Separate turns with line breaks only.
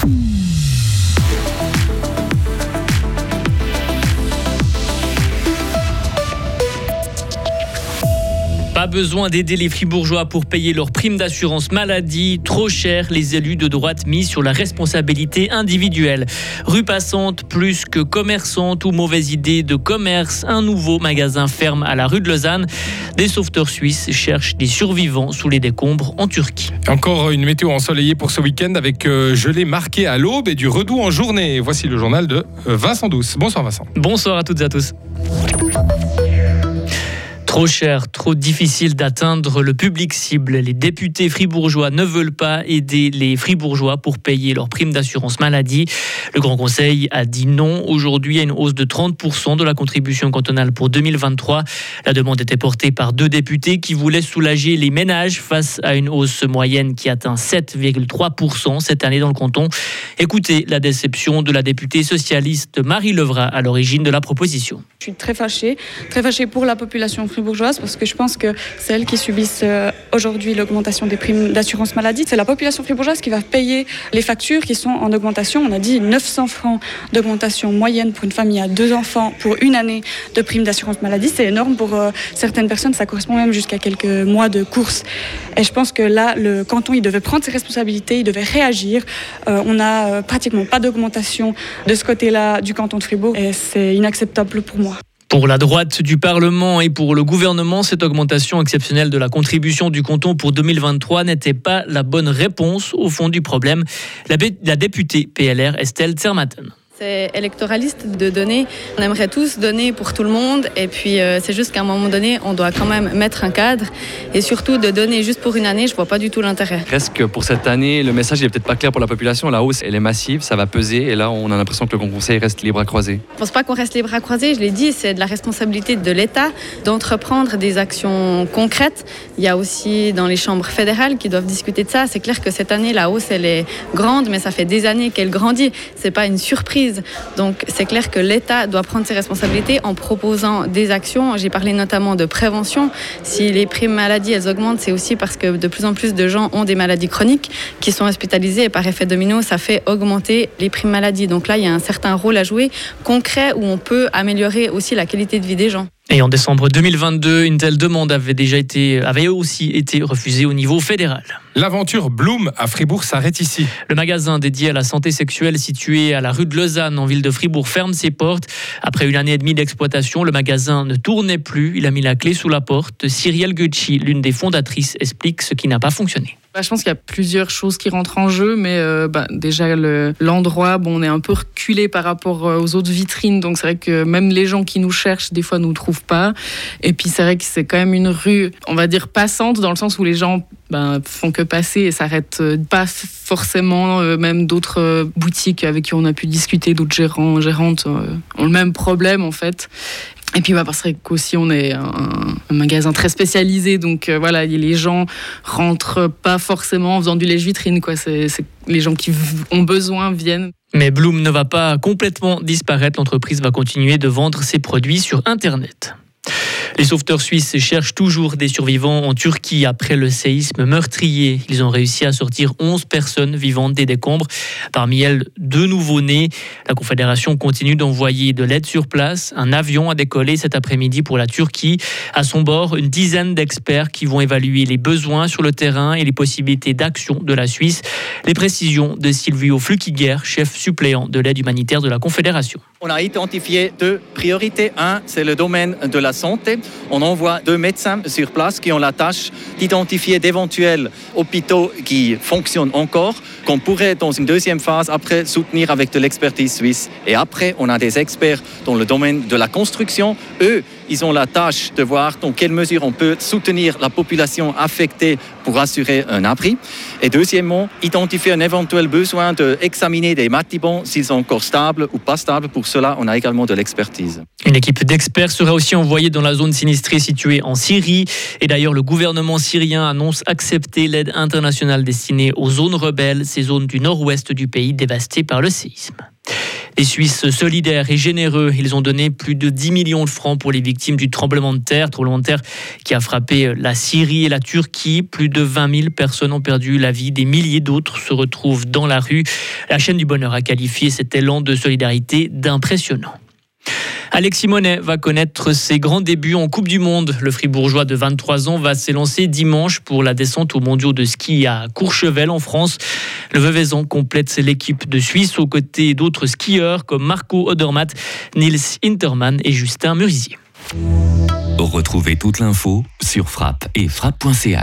Pas besoin d'aider les fribourgeois pour payer leurs primes d'assurance maladie. Trop cher, les élus de droite mis sur la responsabilité individuelle. Rue passante plus que commerçante ou mauvaise idée de commerce. Un nouveau magasin ferme à la rue de Lausanne. Des sauveteurs suisses cherchent des survivants sous les décombres en Turquie.
Encore une météo ensoleillée pour ce week-end avec euh, gelée marquée à l'aube et du redoux en journée. Voici le journal de euh, Vincent Douce. Bonsoir Vincent.
Bonsoir à toutes et à tous. Trop cher, trop difficile d'atteindre le public cible. Les députés fribourgeois ne veulent pas aider les fribourgeois pour payer leurs primes d'assurance maladie. Le Grand Conseil a dit non aujourd'hui à une hausse de 30% de la contribution cantonale pour 2023. La demande était portée par deux députés qui voulaient soulager les ménages face à une hausse moyenne qui atteint 7,3% cette année dans le canton. Écoutez la déception de la députée socialiste Marie Levra à l'origine de la proposition.
Je suis très fâchée, très fâchée pour la population fribourgeoise parce que je pense que c'est elles qui subissent euh, aujourd'hui l'augmentation des primes d'assurance maladie. C'est la population fribourgeoise qui va payer les factures qui sont en augmentation. On a dit 900 francs d'augmentation moyenne pour une famille à deux enfants pour une année de primes d'assurance maladie. C'est énorme pour euh, certaines personnes. Ça correspond même jusqu'à quelques mois de course. Et je pense que là, le canton, il devait prendre ses responsabilités, il devait réagir. Euh, on n'a pratiquement pas d'augmentation de ce côté-là du canton de Fribourg et c'est inacceptable pour moi.
Pour la droite du Parlement et pour le gouvernement, cette augmentation exceptionnelle de la contribution du canton pour 2023 n'était pas la bonne réponse au fond du problème. La, députée PLR Estelle Zermatten.
C'est électoraliste de donner. On aimerait tous donner pour tout le monde. Et puis, euh, c'est juste qu'à un moment donné, on doit quand même mettre un cadre. Et surtout, de donner juste pour une année, je vois pas du tout l'intérêt.
Reste que pour cette année, le message n'est peut-être pas clair pour la population. La hausse, elle est massive, ça va peser. Et là, on a l'impression que le Conseil reste libre à croiser.
Je pense pas qu'on reste libre à croiser. Je l'ai dit, c'est de la responsabilité de l'État d'entreprendre des actions concrètes. Il y a aussi dans les chambres fédérales qui doivent discuter de ça. C'est clair que cette année, la hausse, elle est grande, mais ça fait des années qu'elle grandit. C'est pas une surprise. Donc c'est clair que l'État doit prendre ses responsabilités en proposant des actions. J'ai parlé notamment de prévention. Si les primes maladies elles augmentent, c'est aussi parce que de plus en plus de gens ont des maladies chroniques qui sont hospitalisés et par effet domino, ça fait augmenter les primes maladies. Donc là, il y a un certain rôle à jouer concret où on peut améliorer aussi la qualité de vie des gens.
Et en décembre 2022, une telle demande avait déjà été, avait aussi été refusée au niveau fédéral.
L'aventure Bloom à Fribourg s'arrête ici.
Le magasin dédié à la santé sexuelle situé à la rue de Lausanne en ville de Fribourg ferme ses portes. Après une année et demie d'exploitation, le magasin ne tournait plus. Il a mis la clé sous la porte. Cyrielle Gucci, l'une des fondatrices, explique ce qui n'a pas fonctionné.
Bah, je pense qu'il y a plusieurs choses qui rentrent en jeu, mais euh, bah, déjà l'endroit, bon, on est un peu reculé par rapport euh, aux autres vitrines, donc c'est vrai que même les gens qui nous cherchent, des fois, nous trouvent pas. Et puis c'est vrai que c'est quand même une rue, on va dire passante, dans le sens où les gens ben, font que passer et s'arrêtent euh, pas forcément. même d'autres boutiques avec qui on a pu discuter, d'autres gérants, gérantes ont le même problème en fait. Et puis bah, parce qu'aussi on est un, magasin très spécialisé, donc euh, voilà, les gens rentrent pas forcément en faisant du lèche-vitrine, quoi. C'est, les gens qui ont besoin viennent.
Mais Bloom ne va pas complètement disparaître. L'entreprise va continuer de vendre ses produits sur Internet. Les sauveteurs suisses cherchent toujours des survivants en Turquie après le séisme meurtrier. Ils ont réussi à sortir 11 personnes vivantes des décombres, parmi elles deux nouveaux-nés. La Confédération continue d'envoyer de l'aide sur place. Un avion a décollé cet après-midi pour la Turquie. À son bord, une dizaine d'experts qui vont évaluer les besoins sur le terrain et les possibilités d'action de la Suisse. Les précisions de Silvio Flukiger, chef suppléant de l'aide humanitaire de la Confédération.
On a identifié deux priorités. Un, c'est le domaine de la santé. On envoie deux médecins sur place qui ont la tâche d'identifier d'éventuels hôpitaux qui fonctionnent encore, qu'on pourrait, dans une deuxième phase, après soutenir avec de l'expertise suisse. Et après, on a des experts dans le domaine de la construction. Eux, ils ont la tâche de voir dans quelle mesure on peut soutenir la population affectée pour assurer un abri. Et deuxièmement, identifier un éventuel besoin d'examiner des bâtiments s'ils sont encore stables ou pas stables. Pour cela, on a également de l'expertise.
Une équipe d'experts sera aussi envoyée dans la zone sinistrée située en Syrie. Et d'ailleurs, le gouvernement syrien annonce accepter l'aide internationale destinée aux zones rebelles, ces zones du nord-ouest du pays dévastées par le séisme. Les Suisses solidaires et généreux, ils ont donné plus de 10 millions de francs pour les victimes du tremblement de terre, tremblement de terre qui a frappé la Syrie et la Turquie. Plus de 20 000 personnes ont perdu la vie, des milliers d'autres se retrouvent dans la rue. La chaîne du bonheur a qualifié cet élan de solidarité d'impressionnant. Alexis Monet va connaître ses grands débuts en Coupe du Monde. Le Fribourgeois de 23 ans va s'élancer dimanche pour la descente aux mondiaux de ski à Courchevel en France. Le Veuvezan complète l'équipe de Suisse aux côtés d'autres skieurs comme Marco Odermatt, Nils Intermann et Justin Murisier.
Retrouvez toute l'info sur frappe et frappe.ch.